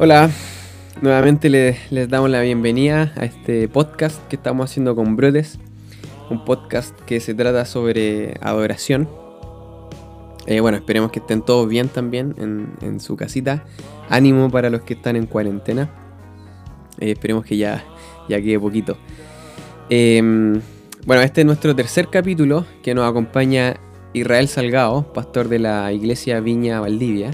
Hola, nuevamente les, damos la bienvenida a este podcast que estamos haciendo con Brotes, un podcast que se trata sobre adoración. Eh, bueno, esperemos que estén todos bien también en, en su casita. Ánimo para los que están en cuarentena. Eh, esperemos que ya, ya quede poquito. Em, bueno, este es nuestro tercer capítulo que nos acompaña Israel Salgado, pastor de la iglesia Viña Valdivia.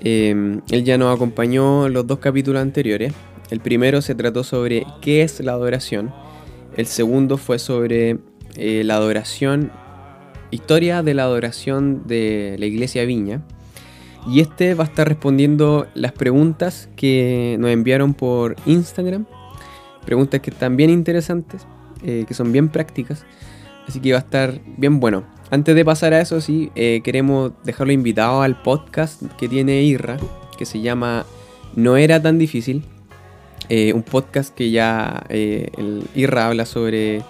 Eh, él ya nos acompañó los dos capítulos anteriores. El primero se trató sobre qué es la adoración. El segundo fue sobre eh, la adoración, historia de la adoración de la iglesia Viña. Y este va a estar respondiendo las preguntas que nos enviaron por Instagram. Preguntas que están bien interesantes, eh, que son bien prácticas. Así que va a estar bien bueno. Antes de pasar a eso, sí, eh, queremos dejarlo invitado al podcast que tiene Irra, que se llama No era tan difícil. Eh, un podcast que ya eh, Irra habla sobre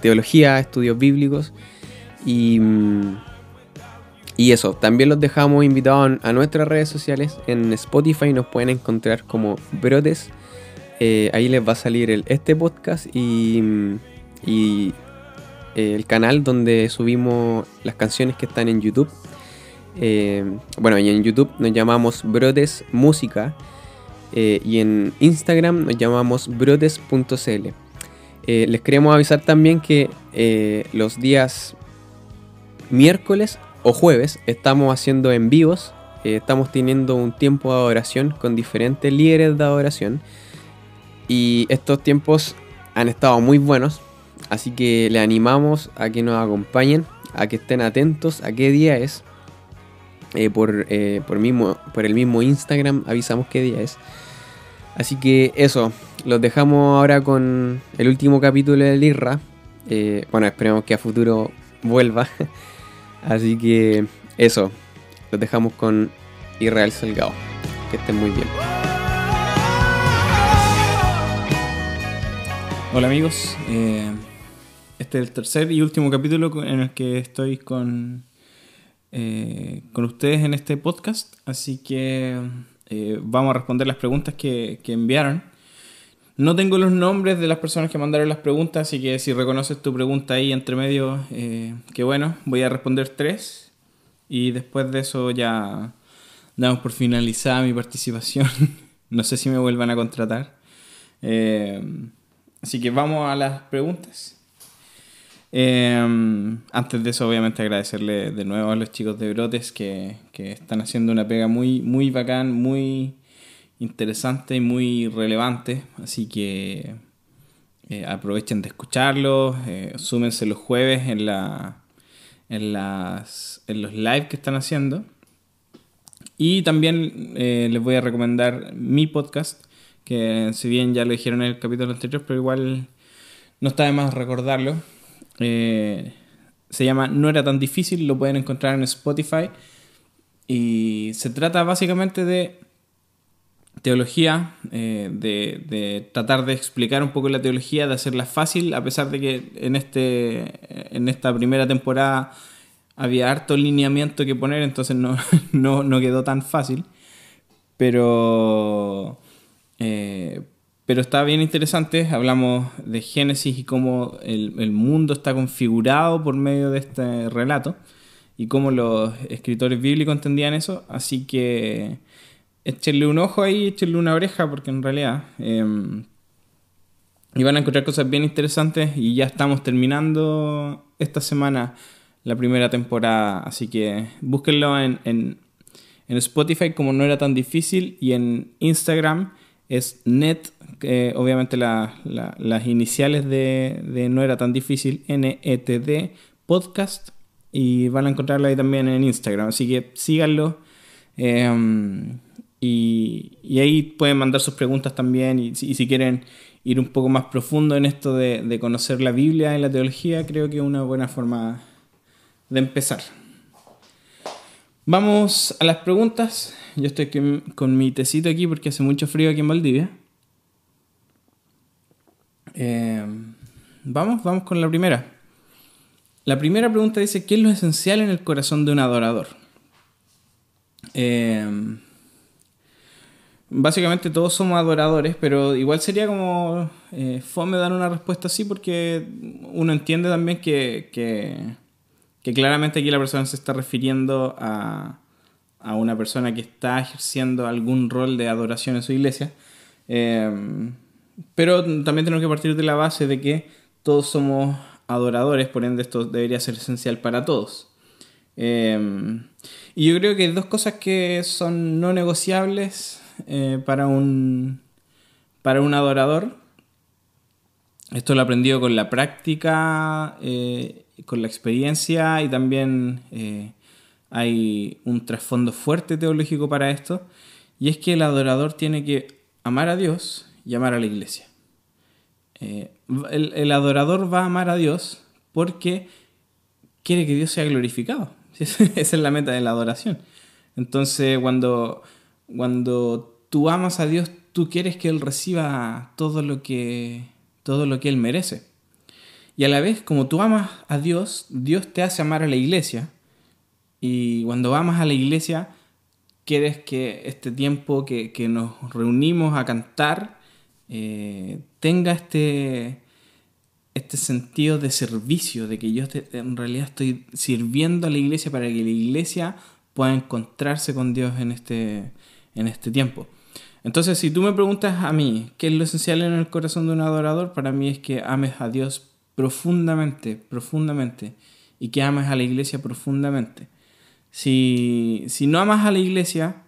teología, estudios bíblicos. Y, mm, y eso, también los dejamos invitados a nuestras redes sociales. En Spotify nos pueden encontrar como Brotes. ahí les va a salir el, este podcast y, mm, el canal donde subimos las canciones que están en YouTube. Eh, bueno, y en YouTube nos llamamos Brotes Música eh, y en Instagram nos llamamos brotes.cl. Eh, les queremos avisar también que los días miércoles o jueves estamos haciendo en vivos. estamos teniendo un tiempo de adoración con diferentes líderes de adoración. Y estos tiempos han estado muy buenos Así que le animamos a que nos acompañen, a que estén atentos a qué día es. Eh, por, eh, por, el mismo Instagram avisamos qué día es. Así que eso, los dejamos ahora con el último capítulo del IRRA. Eh, bueno, esperemos que a futuro vuelva. Así que eso, los dejamos con Israel Salgado. Que estén muy bien. Hola amigos, este es el tercer y último capítulo en el que estoy con, eh, con ustedes en este podcast, así que eh, vamos a responder las preguntas que, enviaron. No tengo los nombres de las personas que mandaron las preguntas, así que si reconoces tu pregunta ahí entre medio, eh, que bueno, voy a responder tres y después de eso ya damos por finalizada mi participación. no sé si me vuelvan a contratar. así que vamos a las preguntas. Em, antes de eso, obviamente, agradecerle de nuevo a los chicos de Brotes que, están haciendo una pega muy, muy bacán, muy interesante y muy relevante. Así que eh, aprovechen de escucharlos, eh, súmense los jueves en, la, en, las, en los live que están haciendo. Y también eh, les voy a recomendar mi podcast, que si bien ya lo dijeron en el capítulo anterior, pero igual no está de más recordarlo eh, se llama No era tan difícil, lo pueden encontrar en Spotify. Y se trata básicamente de teología, eh, de, tratar de explicar un poco la teología, de hacerla fácil, a pesar de que en, este, en esta primera temporada había harto lineamiento que poner, entonces no, no, quedó tan fácil. Pero, eh, pero está bien interesante. Hablamos de Génesis y cómo el, mundo está configurado por medio de este relato y cómo los escritores bíblicos entendían eso. Así que échenle un ojo ahí, échenle una oreja, porque en realidad. Eh, y a encontrar cosas bien interesantes y ya estamos terminando esta semana la primera temporada. Así que búsquenlo en, en, en Spotify como no era tan difícil y en Instagram es net, obviamente las iniciales de, No era tan difícil, NETD podcast, y van a encontrarla ahí también en Instagram, así que síganlo. Em, y, ahí pueden mandar sus preguntas también, y si, quieren ir un poco más profundo en esto de, de conocer la Biblia y la teología, creo que es una buena forma de empezar. Vamos a las preguntas. Yo estoy con mi tecito aquí porque hace mucho frío aquí en Valdivia. Eh, vamos, vamos con la primera. La primera pregunta dice, ¿qué es lo esencial en el corazón de un adorador? Eh, básicamente todos somos adoradores, pero igual sería como eh, fome dar una respuesta así porque uno entiende también que, que, claramente aquí la persona se está refiriendo a, a, una persona que está ejerciendo algún rol de adoración en su iglesia. Eh, pero también tenemos que partir de la base de que todos somos adoradores, por ende esto debería ser esencial para todos. Eh, y yo creo que hay dos cosas que son no negociables eh, para, un, para un adorador. Esto lo he aprendido con la práctica, eh, con la experiencia y también hay un trasfondo fuerte teológico para esto. Y es que el adorador tiene que amar a Dios y amar a la iglesia. el, el adorador va a amar a Dios porque quiere que Dios sea glorificado. Esa es la meta de la adoración. Entonces, cuando, cuando tú amas a Dios, tú quieres que Él reciba todo lo que, todo lo que Él merece. Y a la vez, como tú amas a Dios, Dios te hace amar a la iglesia. Y cuando amas a la iglesia, quieres que este tiempo que, nos reunimos a cantar eh, tenga este, este sentido de servicio, de que yo en realidad estoy sirviendo a la iglesia para que la iglesia pueda encontrarse con Dios en este, en este tiempo. Entonces, si tú me preguntas a mí, ¿qué es lo esencial en el corazón de un adorador? Para mí es que ames a Dios profundamente, profundamente, y que ames a la iglesia profundamente. Si, si no amas a la iglesia,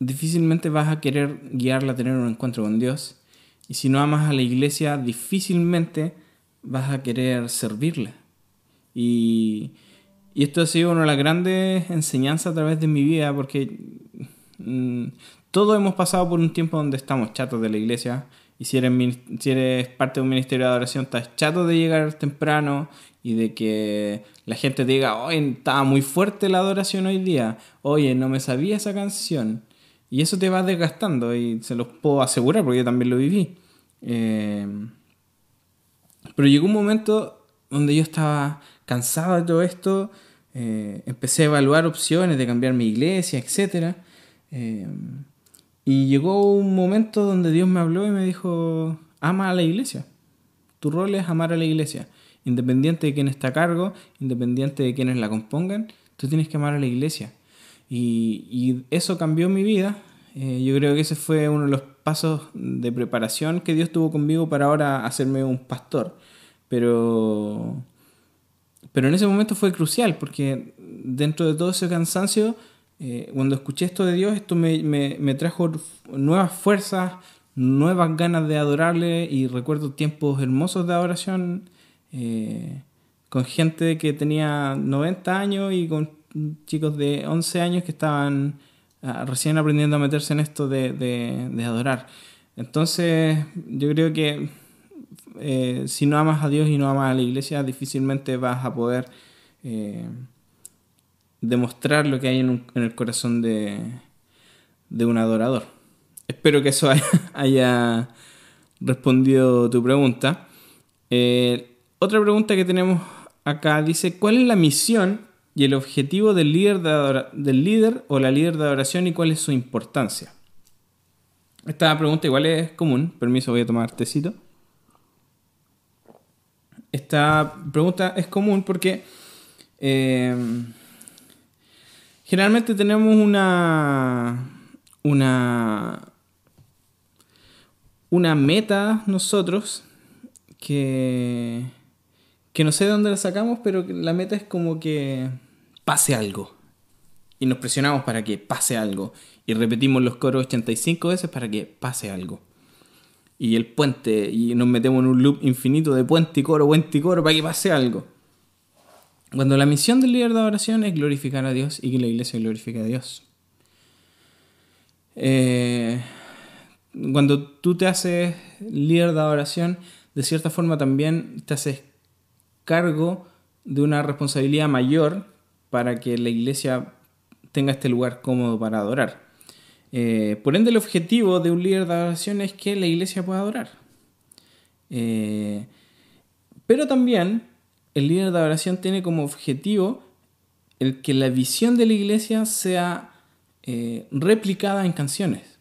difícilmente vas a querer guiarla a tener un encuentro con Dios. Y si no amas a la iglesia, difícilmente vas a querer servirle. Y, esto ha sido una de las grandes enseñanzas a través de mi vida, porque mm, todos hemos pasado por un tiempo donde estamos chatos de la iglesia. Y si eres, si eres parte de un ministerio de adoración, estás chato de llegar temprano y de que la gente te diga, oye, estaba muy fuerte la adoración hoy día, oye, no me sabía esa canción. Y eso te va desgastando y se los puedo asegurar porque yo también lo viví. Eh, pero llegó un momento donde yo estaba cansado de todo esto, eh, empecé a evaluar opciones de cambiar mi iglesia, etc. Eh, y llegó un momento donde Dios me habló y me dijo, ama a la iglesia. Tu rol es amar a la iglesia. Independiente de quién está a cargo, independiente de quienes la compongan, tú tienes que amar a la iglesia. Y, eso cambió mi vida. Eh, yo creo que ese fue uno de los pasos de preparación que Dios tuvo conmigo para ahora hacerme un pastor. Pero, pero en ese momento fue crucial porque dentro de todo ese cansancio, eh, cuando escuché esto de Dios, esto me, me, trajo nuevas fuerzas, nuevas ganas de adorarle y recuerdo tiempos hermosos de adoración eh, con gente que tenía 90 años y con chicos de 11 años que estaban Ah, recién aprendiendo a meterse en esto de, adorar. Entonces, yo creo que eh, si no amas a Dios y no amas a la iglesia, difícilmente vas a poder eh, demostrar lo que hay en, el corazón de, un adorador. Espero que eso haya, respondido tu pregunta. Eh, otra pregunta que tenemos acá dice, ¿cuál es la misión y el objetivo del líder, del líder o la líder de adoración y cuál es su importancia. Esta pregunta igual es común. Permiso, voy a tomar tecito. Esta pregunta es común porque eh, generalmente tenemos una, una, una meta nosotros que, que no sé de dónde la sacamos, pero la meta es como que pase algo. Y nos presionamos para que pase algo. Y repetimos los coros 85 veces para que pase algo. Y el puente, y nos metemos en un loop infinito de puente y coro, puente y coro para que pase algo. Cuando la misión del líder de adoración es glorificar a Dios y que la iglesia glorifique a Dios. Eh, cuando tú te haces líder de adoración, de cierta forma también te haces cargo de una responsabilidad mayor para que la iglesia tenga este lugar cómodo para adorar. Eh, por ende, el objetivo de un líder de adoración es que la iglesia pueda adorar. Eh, pero también el líder de adoración tiene como objetivo el que la visión de la iglesia sea eh, replicada en canciones.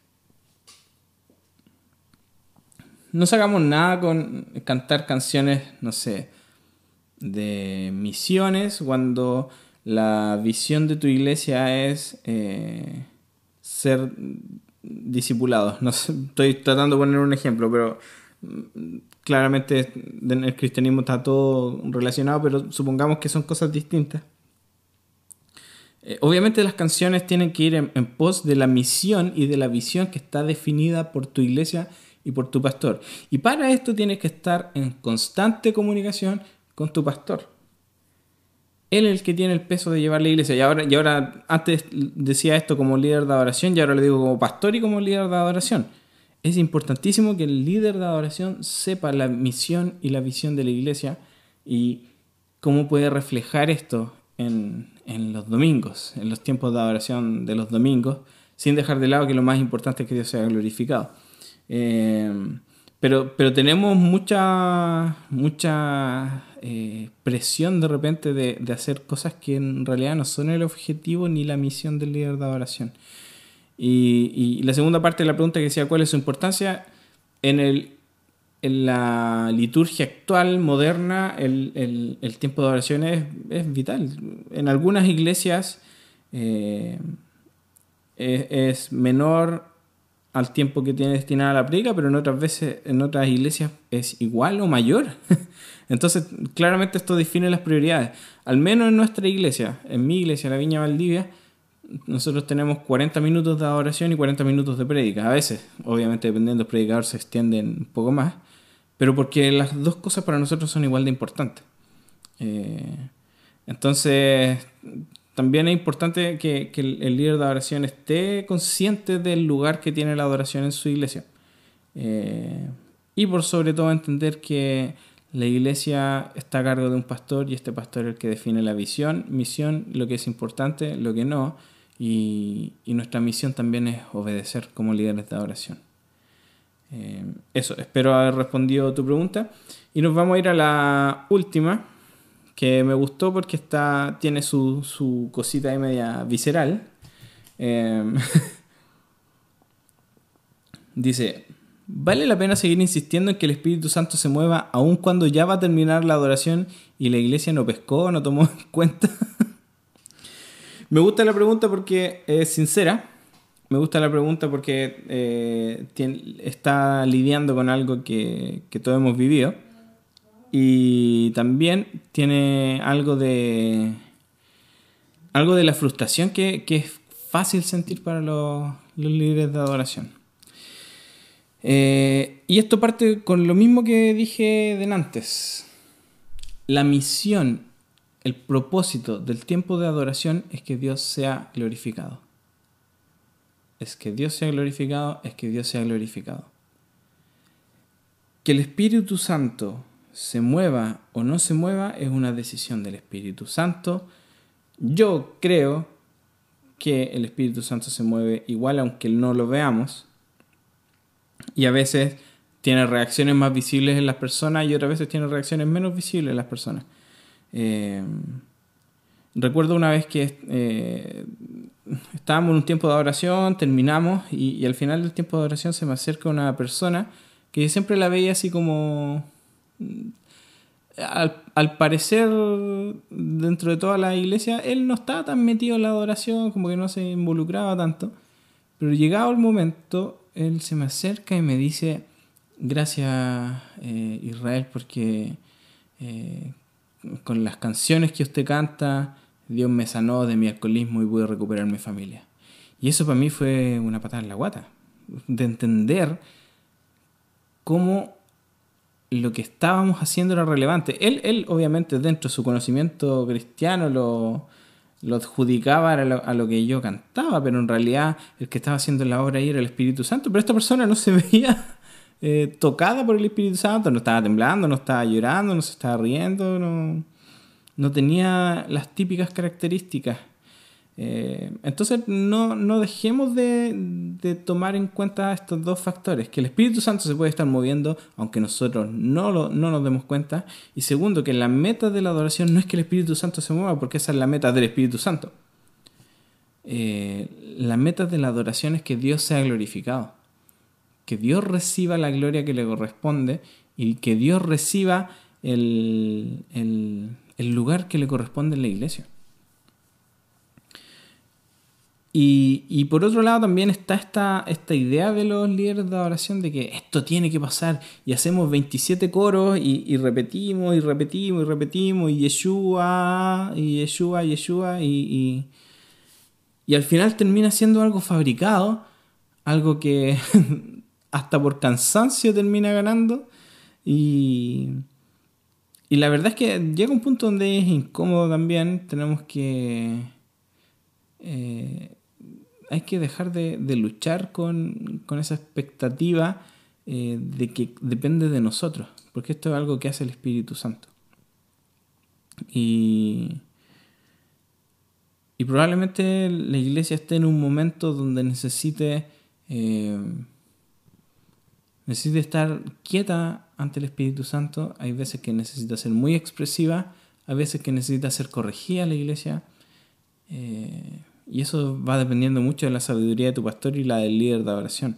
no sacamos nada con cantar canciones, no sé, de misiones cuando la visión de tu iglesia es eh, ser discipulados. No estoy tratando de poner un ejemplo, pero mm, claramente en el cristianismo está todo relacionado, pero supongamos que son cosas distintas. Eh, obviamente las canciones tienen que ir en, pos de la misión y de la visión que está definida por tu iglesia y por tu pastor. Y para esto tienes que estar en constante comunicación con tu pastor. Él es el que tiene el peso de llevar la iglesia. Y ahora, y ahora antes decía esto como líder de adoración y ahora le digo como pastor y como líder de adoración. Es importantísimo que el líder de adoración sepa la misión y la visión de la iglesia y cómo puede reflejar esto en, en los domingos, en los tiempos de adoración de los domingos, sin dejar de lado que lo más importante es que Dios sea glorificado. Eh, pero, pero tenemos mucha, mucha eh, presión de repente de, de, hacer cosas que en realidad no son el objetivo ni la misión del líder de adoración. Y, y la segunda parte de la pregunta que decía, ¿cuál es su importancia? En el en la liturgia actual, moderna, el, tiempo de oración es, vital. En algunas iglesias eh, es, menor al tiempo que tiene destinada la predica, pero en otras veces, en otras iglesias es igual o mayor. Entonces, claramente esto define las prioridades. Al menos en nuestra iglesia, en mi iglesia, la Viña Valdivia, nosotros tenemos 40 minutos de adoración y 40 minutos de prédica. A veces, obviamente, dependiendo del predicador, se extienden un poco más pero porque las dos cosas para nosotros son igual de importantes. Eh, entonces, también es importante que, el, líder de adoración esté consciente del lugar que tiene la adoración en su iglesia. Eh, y por sobre todo entender que la iglesia está a cargo de un pastor y este pastor es el que define la visión, misión, lo que es importante, lo que no. y nuestra misión también es obedecer como líderes de adoración. Eh, eso, espero haber respondido tu pregunta. Y nos vamos a ir a la última, que me gustó porque está, tiene su, su cosita de media visceral. Eh, dice, ¿vale la pena seguir insistiendo en que el Espíritu Santo se mueva aun cuando ya va a terminar la adoración y la iglesia no pescó, no tomó en cuenta? me gusta la pregunta porque es sincera me gusta la pregunta porque eh, está lidiando con algo que, todos hemos vivido y también tiene algo de algo de la frustración que, es fácil sentir para los, líderes de adoración. Eh, y esto parte con lo mismo que dije de antes. La misión, el propósito del tiempo de adoración es que Dios sea glorificado es que Dios sea glorificado, es que Dios sea glorificado. Que el Espíritu Santo se mueva o no se mueva es una decisión del Espíritu Santo. Yo creo que el Espíritu Santo se mueve igual aunque no lo veamos. Y a veces tiene reacciones más visibles en las personas y otras veces tiene reacciones menos visibles en las personas. Eh, recuerdo una vez que eh, estábamos en un tiempo de adoración, terminamos y, al final del tiempo de adoración se me acerca una persona que siempre la veía así como... Mm, al, parecer, dentro de toda la iglesia, él no estaba tan metido en la adoración, como que no se involucraba tanto. Pero llegado el momento, él se me acerca y me dice, gracias eh, Israel, porque eh, con las canciones que usted canta, Dios me sanó de mi alcoholismo y pude recuperar mi familia. Y eso para mí fue una patada en la guata, de entender cómo lo que estábamos haciendo era relevante. Él, él obviamente, dentro de su conocimiento cristiano, lo, lo adjudicaba a lo, a lo, que yo cantaba, pero en realidad el que estaba haciendo la obra ahí era el Espíritu Santo. Pero esta persona no se veía eh, tocada por el Espíritu Santo, no estaba temblando, no estaba llorando, no se estaba riendo, no, no tenía las típicas características. Eh, entonces no, no dejemos de, de, tomar en cuenta estos dos factores, que el Espíritu Santo se puede estar moviendo aunque nosotros no, lo, no nos demos cuenta, y segundo, que la meta de la adoración no es que el Espíritu Santo se mueva, porque esa es la meta del Espíritu Santo. Eh, la meta de la adoración es que Dios sea glorificado, que Dios reciba la gloria que le corresponde y que Dios reciba el, el lugar que le corresponde en la iglesia. Y, por otro lado también está esta, esta idea de los líderes de adoración de que esto tiene que pasar y hacemos 27 coros y, repetimos y repetimos y repetimos y Yeshua y Yeshua y Yeshua y, y, al final termina siendo algo fabricado, algo que hasta por cansancio termina ganando. Y, y la verdad es que llega un punto donde es incómodo también, tenemos que... Eh, hay que dejar de, luchar con, esa expectativa eh, de que depende de nosotros, porque esto es algo que hace el Espíritu Santo. Y, probablemente la iglesia esté en un momento donde necesite, eh, necesite estar quieta ante el Espíritu Santo. Hay veces que necesita ser muy expresiva, hay veces que necesita ser corregida la iglesia. Eh, y eso va dependiendo mucho de la sabiduría de tu pastor y la del líder de adoración.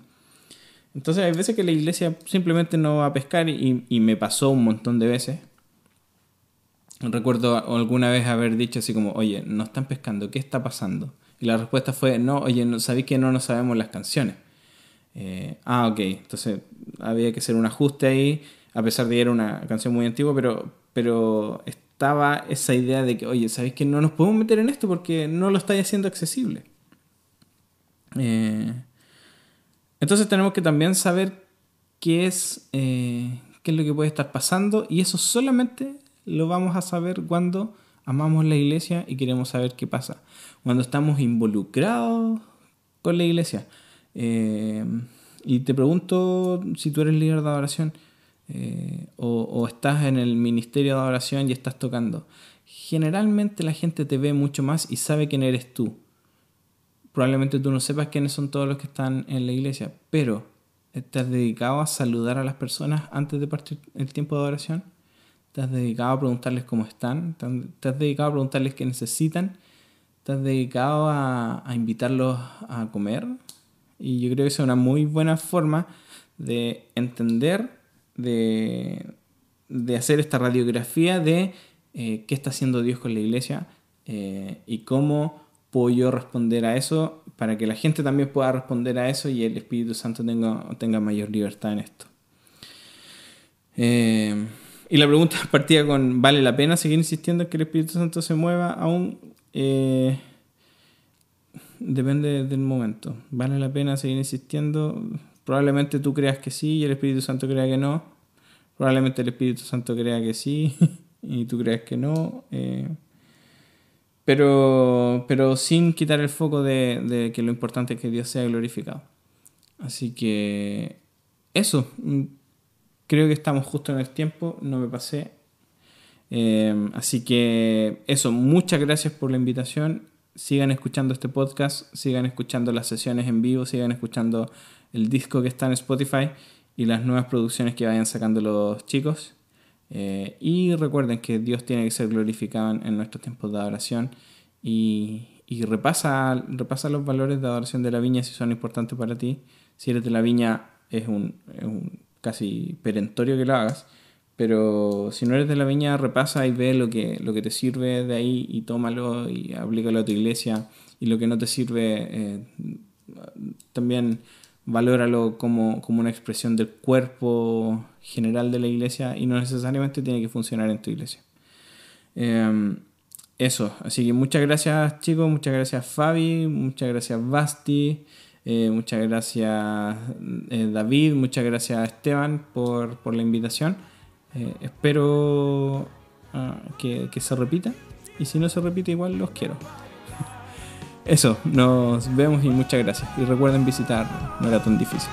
Entonces hay veces que la iglesia simplemente no va a pescar y, me pasó un montón de veces. Recuerdo alguna vez haber dicho así como, oye, no están pescando, ¿qué está pasando? Y la respuesta fue, no, oye, ¿no, ¿sabéis que no nos sabemos las canciones? Eh, ah, ok, entonces había que hacer un ajuste ahí, a pesar de que era una canción muy antigua, pero, pero estaba esa idea de que, oye, ¿sabéis que no nos podemos meter en esto porque no lo estáis haciendo accesible? Eh, entonces tenemos que también saber qué es, eh, qué es lo que puede estar pasando y eso solamente lo vamos a saber cuando amamos la iglesia y queremos saber qué pasa. Cuando estamos involucrados con la iglesia. Eh, y te pregunto si tú eres líder de adoración. Eh, o, estás en el ministerio de adoración y estás tocando, generalmente la gente te ve mucho más y sabe quién eres tú. Probablemente tú no sepas quiénes son todos los que están en la iglesia, pero ¿te has dedicado a saludar a las personas antes de partir el tiempo de adoración? ¿Te has dedicado a preguntarles cómo están? ¿Te has dedicado a preguntarles qué necesitan? ¿Te has dedicado a, a invitarlos a comer? Y yo creo que es una muy buena forma de entender de, hacer esta radiografía de eh, qué está haciendo Dios con la iglesia eh, y cómo puedo yo responder a eso para que la gente también pueda responder a eso y el Espíritu Santo tenga, tenga mayor libertad en esto. Eh, y la pregunta partía con, ¿vale la pena seguir insistiendo en que el Espíritu Santo se mueva aún? depende del momento. ¿Vale la pena seguir insistiendo? Probablemente tú creas que sí y el Espíritu Santo crea que no. Probablemente el Espíritu Santo crea que sí y tú creas que no. Eh, pero, pero sin quitar el foco de, que lo importante es que Dios sea glorificado. Así que eso, mm, creo que estamos justo en el tiempo, no me pasé. Eh, así que eso, muchas gracias por la invitación. Sigan escuchando este podcast, sigan escuchando las sesiones en vivo, sigan escuchando el disco que está en Spotify y las nuevas producciones que vayan sacando los chicos. Eh, y recuerden que Dios tiene que ser glorificado en, nuestros tiempos de adoración y, repasa, repasa los valores de adoración de la viña si son importantes para ti. Si eres de la viña es un, casi perentorio que lo hagas, pero si no eres de la viña repasa y ve lo que, lo que te sirve de ahí y tómalo y aplícalo a tu iglesia y lo que no te sirve eh, también valóralo como, como una expresión del cuerpo general de la iglesia y no necesariamente tiene que funcionar en tu iglesia. Em, eso, así que muchas gracias chicos, muchas gracias Fabi, muchas gracias Basti, eh, muchas gracias eh, David, muchas gracias Esteban por, por la invitación. Eh, espero ah, que, que se repita y si no se repite igual los quiero. Eso, nos vemos y muchas gracias. Y recuerden visitar, no era tan difícil.